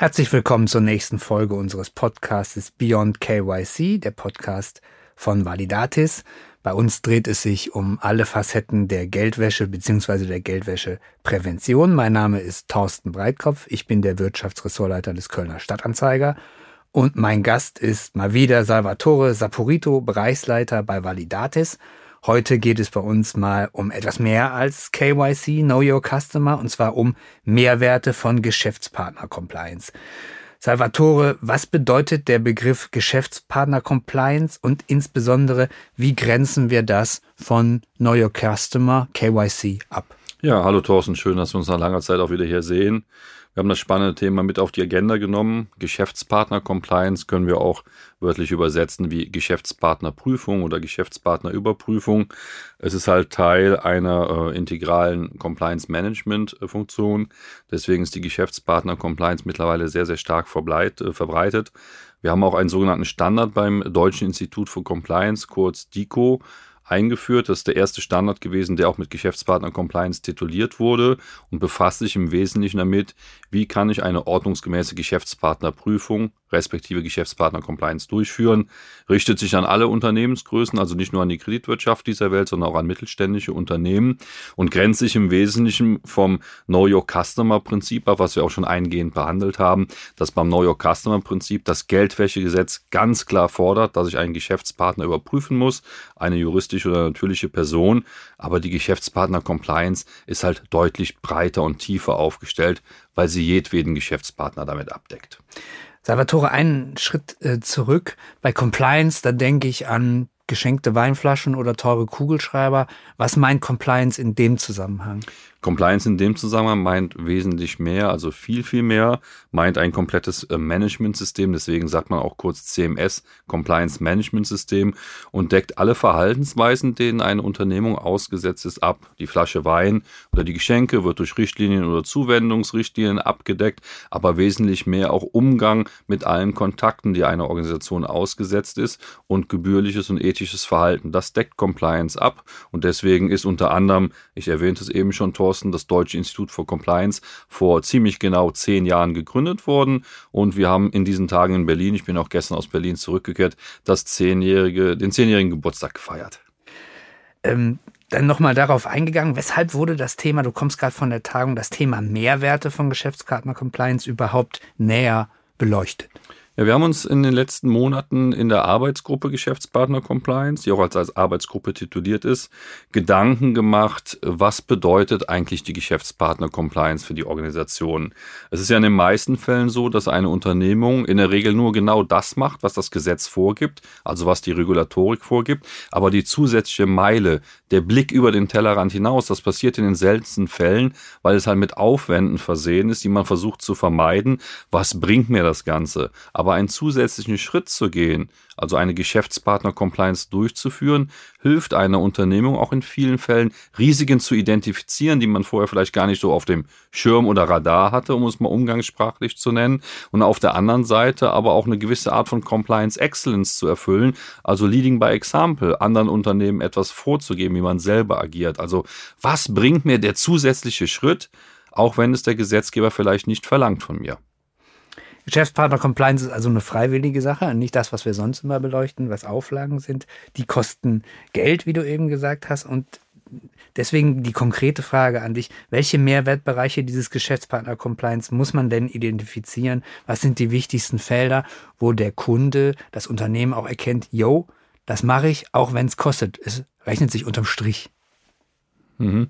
Herzlich willkommen zur nächsten Folge unseres Podcasts Beyond KYC, der Podcast von Validatis. Bei uns dreht es sich um alle Facetten der Geldwäsche bzw. der Geldwäscheprävention. Mein Name ist Thorsten Breitkopf. Ich bin der Wirtschaftsressortleiter des Kölner Stadtanzeiger. Und mein Gast ist mal wieder Salvatore Saporito, Bereichsleiter bei Validatis. Heute geht es bei uns mal um etwas mehr als KYC, Know Your Customer, und zwar um Mehrwerte von Geschäftspartner Compliance. Salvatore, was bedeutet der Begriff Geschäftspartner Compliance und insbesondere, wie grenzen wir das von Know Your Customer, KYC, ab? Ja, hallo Thorsten, schön, dass wir uns nach langer Zeit auch wieder hier sehen. Wir haben das spannende Thema mit auf die Agenda genommen. Geschäftspartner-Compliance können wir auch wörtlich übersetzen wie Geschäftspartnerprüfung oder Geschäftspartnerüberprüfung. Es ist halt Teil einer äh, integralen Compliance-Management-Funktion. Deswegen ist die Geschäftspartner-Compliance mittlerweile sehr, sehr stark äh, verbreitet. Wir haben auch einen sogenannten Standard beim Deutschen Institut für Compliance, kurz DICO eingeführt. Das ist der erste Standard gewesen, der auch mit Geschäftspartner Compliance tituliert wurde und befasst sich im Wesentlichen damit, wie kann ich eine ordnungsgemäße Geschäftspartnerprüfung respektive Geschäftspartner-Compliance durchführen. Richtet sich an alle Unternehmensgrößen, also nicht nur an die Kreditwirtschaft dieser Welt, sondern auch an mittelständische Unternehmen und grenzt sich im Wesentlichen vom Know Your Customer Prinzip ab, was wir auch schon eingehend behandelt haben, dass beim Know Your Customer Prinzip das Geldwäschegesetz ganz klar fordert, dass ich einen Geschäftspartner überprüfen muss, eine juristische oder natürliche Person, aber die Geschäftspartner Compliance ist halt deutlich breiter und tiefer aufgestellt, weil sie jedweden Geschäftspartner damit abdeckt. Salvatore, einen Schritt äh, zurück. Bei Compliance, da denke ich an geschenkte Weinflaschen oder teure Kugelschreiber. Was meint Compliance in dem Zusammenhang? Compliance in dem Zusammenhang meint wesentlich mehr, also viel, viel mehr, meint ein komplettes äh, Management-System, deswegen sagt man auch kurz CMS, Compliance Management System, und deckt alle Verhaltensweisen, denen eine Unternehmung ausgesetzt ist, ab. Die Flasche Wein oder die Geschenke wird durch Richtlinien oder Zuwendungsrichtlinien abgedeckt, aber wesentlich mehr auch Umgang mit allen Kontakten, die eine Organisation ausgesetzt ist und gebührliches und ethisches Verhalten. Das deckt Compliance ab und deswegen ist unter anderem, ich erwähnte es eben schon, Tor Thorsten, das Deutsche Institut for Compliance, vor ziemlich genau zehn Jahren gegründet worden. Und wir haben in diesen Tagen in Berlin, ich bin auch gestern aus Berlin zurückgekehrt, das zehnjährige, den zehnjährigen Geburtstag gefeiert. Ähm, dann nochmal darauf eingegangen, weshalb wurde das Thema, du kommst gerade von der Tagung, das Thema Mehrwerte von Geschäftspartner Compliance überhaupt näher beleuchtet? Ja, wir haben uns in den letzten Monaten in der Arbeitsgruppe Geschäftspartner Compliance, die auch als, als Arbeitsgruppe tituliert ist, Gedanken gemacht, was bedeutet eigentlich die Geschäftspartner Compliance für die Organisation. Es ist ja in den meisten Fällen so, dass eine Unternehmung in der Regel nur genau das macht, was das Gesetz vorgibt, also was die Regulatorik vorgibt, aber die zusätzliche Meile, der Blick über den Tellerrand hinaus, das passiert in den seltensten Fällen, weil es halt mit Aufwänden versehen ist, die man versucht zu vermeiden. Was bringt mir das Ganze? Aber einen zusätzlichen Schritt zu gehen, also eine Geschäftspartner-Compliance durchzuführen, hilft einer Unternehmung auch in vielen Fällen, Risiken zu identifizieren, die man vorher vielleicht gar nicht so auf dem Schirm oder Radar hatte, um es mal umgangssprachlich zu nennen. Und auf der anderen Seite aber auch eine gewisse Art von Compliance Excellence zu erfüllen, also Leading by Example, anderen Unternehmen etwas vorzugeben, wie man selber agiert. Also was bringt mir der zusätzliche Schritt, auch wenn es der Gesetzgeber vielleicht nicht verlangt von mir? Geschäftspartner Compliance ist also eine freiwillige Sache, nicht das, was wir sonst immer beleuchten, was Auflagen sind. Die kosten Geld, wie du eben gesagt hast. Und deswegen die konkrete Frage an dich, welche Mehrwertbereiche dieses Geschäftspartner Compliance muss man denn identifizieren? Was sind die wichtigsten Felder, wo der Kunde, das Unternehmen auch erkennt, yo, das mache ich, auch wenn es kostet. Es rechnet sich unterm Strich. Mhm.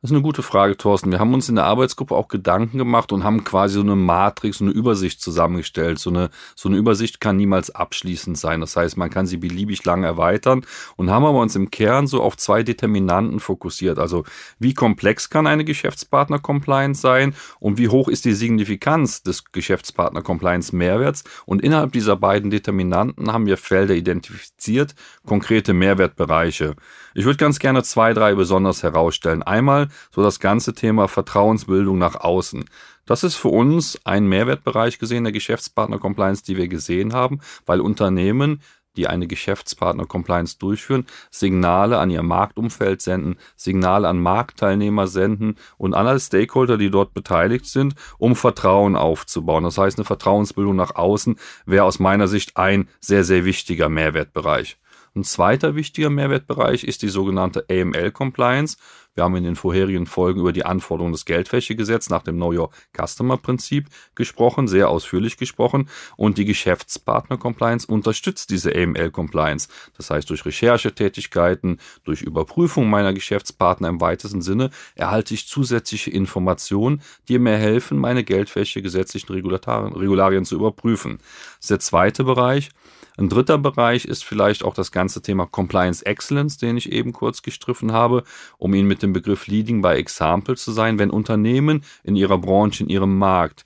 Das ist eine gute Frage, Thorsten. Wir haben uns in der Arbeitsgruppe auch Gedanken gemacht und haben quasi so eine Matrix, so eine Übersicht zusammengestellt. So eine, so eine Übersicht kann niemals abschließend sein. Das heißt, man kann sie beliebig lang erweitern und haben aber uns im Kern so auf zwei Determinanten fokussiert. Also, wie komplex kann eine Geschäftspartner-Compliance sein und wie hoch ist die Signifikanz des Geschäftspartner-Compliance-Mehrwerts? Und innerhalb dieser beiden Determinanten haben wir Felder identifiziert, konkrete Mehrwertbereiche. Ich würde ganz gerne zwei, drei besonders herausstellen. Einmal so das ganze Thema Vertrauensbildung nach außen. Das ist für uns ein Mehrwertbereich gesehen der Geschäftspartner Compliance, die wir gesehen haben, weil Unternehmen die eine Geschäftspartner-Compliance durchführen, Signale an ihr Marktumfeld senden, Signale an Marktteilnehmer senden und an alle Stakeholder, die dort beteiligt sind, um Vertrauen aufzubauen. Das heißt, eine Vertrauensbildung nach außen wäre aus meiner Sicht ein sehr, sehr wichtiger Mehrwertbereich. Ein zweiter wichtiger Mehrwertbereich ist die sogenannte AML-Compliance. Wir haben in den vorherigen Folgen über die Anforderungen des Geldwäschegesetzes nach dem Know Your Customer Prinzip gesprochen, sehr ausführlich gesprochen. Und die Geschäftspartner Compliance unterstützt diese AML Compliance. Das heißt, durch Recherchetätigkeiten, durch Überprüfung meiner Geschäftspartner im weitesten Sinne erhalte ich zusätzliche Informationen, die mir helfen, meine Geldwäsche gesetzlichen Regularien zu überprüfen. Das ist der zweite Bereich. Ein dritter Bereich ist vielleicht auch das ganze Thema Compliance Excellence, den ich eben kurz gestriffen habe, um Ihnen mit dem Begriff Leading by Example zu sein, wenn Unternehmen in ihrer Branche, in ihrem Markt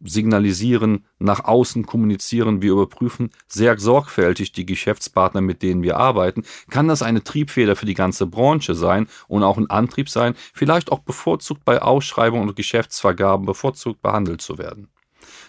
signalisieren, nach außen kommunizieren, wir überprüfen sehr sorgfältig die Geschäftspartner, mit denen wir arbeiten, kann das eine Triebfeder für die ganze Branche sein und auch ein Antrieb sein, vielleicht auch bevorzugt bei Ausschreibungen und Geschäftsvergaben bevorzugt behandelt zu werden.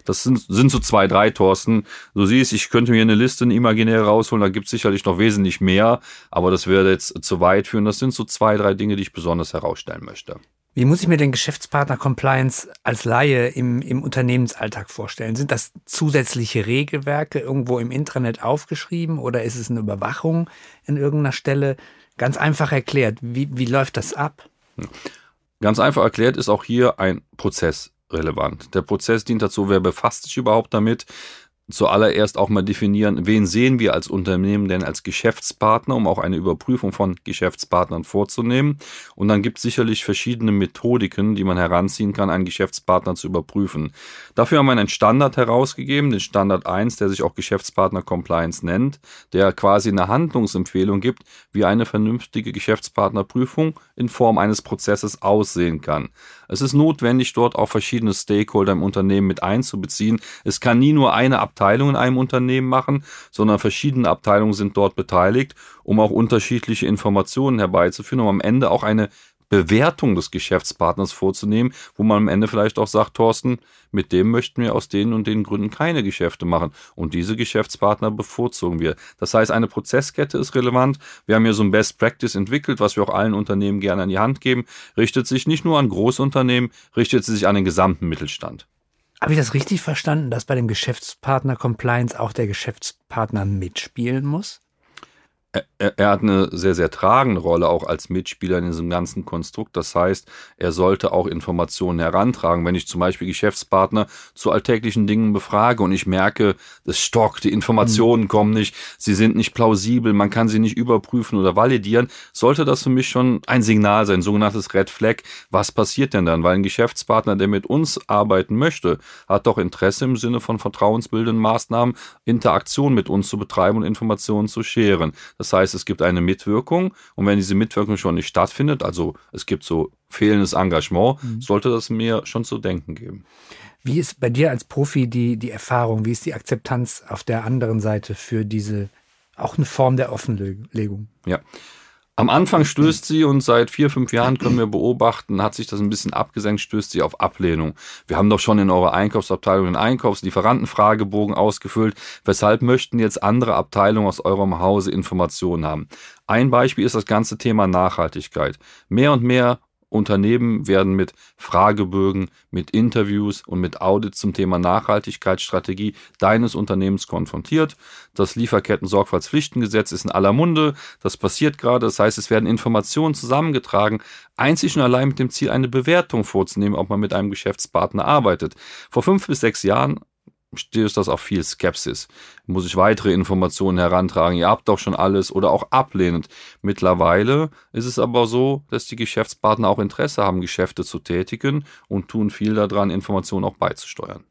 Das sind, sind so zwei, drei, Thorsten. Du siehst, ich könnte mir eine Liste eine imaginäre rausholen, da gibt es sicherlich noch wesentlich mehr, aber das würde jetzt zu weit führen. Das sind so zwei, drei Dinge, die ich besonders herausstellen möchte. Wie muss ich mir den Geschäftspartner Compliance als Laie im, im Unternehmensalltag vorstellen? Sind das zusätzliche Regelwerke irgendwo im Intranet aufgeschrieben oder ist es eine Überwachung in irgendeiner Stelle? Ganz einfach erklärt, wie, wie läuft das ab? Ganz einfach erklärt ist auch hier ein Prozess relevant. Der Prozess dient dazu, wer befasst sich überhaupt damit? Zuallererst auch mal definieren, wen sehen wir als Unternehmen denn als Geschäftspartner, um auch eine Überprüfung von Geschäftspartnern vorzunehmen. Und dann gibt es sicherlich verschiedene Methodiken, die man heranziehen kann, einen Geschäftspartner zu überprüfen. Dafür haben wir einen Standard herausgegeben, den Standard 1, der sich auch Geschäftspartner Compliance nennt, der quasi eine Handlungsempfehlung gibt, wie eine vernünftige Geschäftspartnerprüfung in Form eines Prozesses aussehen kann. Es ist notwendig, dort auch verschiedene Stakeholder im Unternehmen mit einzubeziehen. Es kann nie nur eine Abteilung in einem Unternehmen machen, sondern verschiedene Abteilungen sind dort beteiligt, um auch unterschiedliche Informationen herbeizuführen, um am Ende auch eine Bewertung des Geschäftspartners vorzunehmen, wo man am Ende vielleicht auch sagt, Thorsten, mit dem möchten wir aus den und den Gründen keine Geschäfte machen. Und diese Geschäftspartner bevorzugen wir. Das heißt, eine Prozesskette ist relevant. Wir haben hier so ein Best Practice entwickelt, was wir auch allen Unternehmen gerne an die Hand geben. Richtet sich nicht nur an Großunternehmen, richtet sich an den gesamten Mittelstand. Habe ich das richtig verstanden, dass bei dem Geschäftspartner Compliance auch der Geschäftspartner mitspielen muss? Er, er, hat eine sehr, sehr tragende Rolle auch als Mitspieler in diesem ganzen Konstrukt. Das heißt, er sollte auch Informationen herantragen. Wenn ich zum Beispiel Geschäftspartner zu alltäglichen Dingen befrage und ich merke, es stockt, die Informationen mhm. kommen nicht, sie sind nicht plausibel, man kann sie nicht überprüfen oder validieren, sollte das für mich schon ein Signal sein, sogenanntes Red Flag. Was passiert denn dann? Weil ein Geschäftspartner, der mit uns arbeiten möchte, hat doch Interesse im Sinne von vertrauensbildenden Maßnahmen, Interaktion mit uns zu betreiben und Informationen zu scheren. Das heißt, es gibt eine Mitwirkung und wenn diese Mitwirkung schon nicht stattfindet, also es gibt so fehlendes Engagement, mhm. sollte das mir schon zu denken geben. Wie ist bei dir als Profi die, die Erfahrung, wie ist die Akzeptanz auf der anderen Seite für diese, auch eine Form der Offenlegung? Ja, am Anfang stößt sie und seit vier, fünf Jahren können wir beobachten, hat sich das ein bisschen abgesenkt, stößt sie auf Ablehnung. Wir haben doch schon in eurer Einkaufsabteilung den Einkaufslieferantenfragebogen ausgefüllt. Weshalb möchten jetzt andere Abteilungen aus eurem Hause Informationen haben? Ein Beispiel ist das ganze Thema Nachhaltigkeit. Mehr und mehr Unternehmen werden mit Fragebögen, mit Interviews und mit Audits zum Thema Nachhaltigkeitsstrategie deines Unternehmens konfrontiert. Das Lieferketten-Sorgfaltspflichtengesetz ist in aller Munde. Das passiert gerade. Das heißt, es werden Informationen zusammengetragen, einzig und allein mit dem Ziel, eine Bewertung vorzunehmen, ob man mit einem Geschäftspartner arbeitet. Vor fünf bis sechs Jahren stößt das auf viel Skepsis. Muss ich weitere Informationen herantragen? Ihr habt doch schon alles oder auch ablehnend. Mittlerweile ist es aber so, dass die Geschäftspartner auch Interesse haben, Geschäfte zu tätigen und tun viel daran, Informationen auch beizusteuern.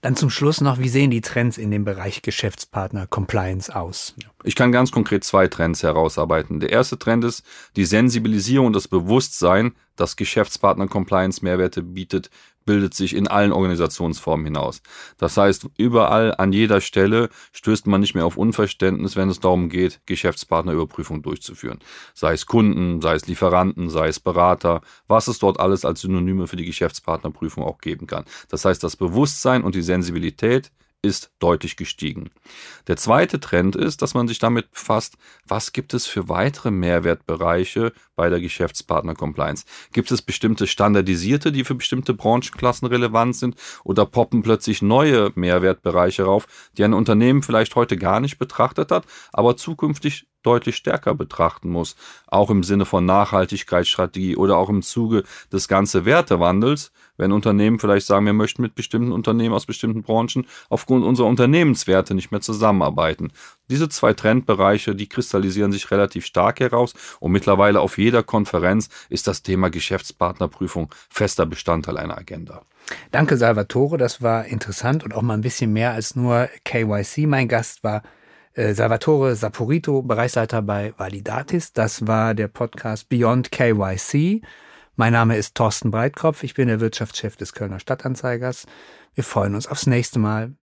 Dann zum Schluss noch, wie sehen die Trends in dem Bereich Geschäftspartner Compliance aus? Ich kann ganz konkret zwei Trends herausarbeiten. Der erste Trend ist die Sensibilisierung und das Bewusstsein, dass Geschäftspartner Compliance Mehrwerte bietet bildet sich in allen Organisationsformen hinaus. Das heißt, überall an jeder Stelle stößt man nicht mehr auf Unverständnis, wenn es darum geht, Geschäftspartnerüberprüfung durchzuführen. Sei es Kunden, sei es Lieferanten, sei es Berater, was es dort alles als Synonyme für die Geschäftspartnerprüfung auch geben kann. Das heißt, das Bewusstsein und die Sensibilität ist deutlich gestiegen. Der zweite Trend ist, dass man sich damit befasst, was gibt es für weitere Mehrwertbereiche bei der Geschäftspartner-Compliance? Gibt es bestimmte standardisierte, die für bestimmte Branchenklassen relevant sind oder poppen plötzlich neue Mehrwertbereiche rauf, die ein Unternehmen vielleicht heute gar nicht betrachtet hat, aber zukünftig deutlich stärker betrachten muss, auch im Sinne von Nachhaltigkeitsstrategie oder auch im Zuge des ganzen Wertewandels, wenn Unternehmen vielleicht sagen, wir möchten mit bestimmten Unternehmen aus bestimmten Branchen aufgrund unserer Unternehmenswerte nicht mehr zusammenarbeiten. Diese zwei Trendbereiche, die kristallisieren sich relativ stark heraus und mittlerweile auf jeder Konferenz ist das Thema Geschäftspartnerprüfung fester Bestandteil einer Agenda. Danke, Salvatore. Das war interessant und auch mal ein bisschen mehr als nur KYC. Mein Gast war äh, Salvatore Saporito, Bereichsleiter bei Validatis. Das war der Podcast Beyond KYC. Mein Name ist Thorsten Breitkopf. Ich bin der Wirtschaftschef des Kölner Stadtanzeigers. Wir freuen uns aufs nächste Mal.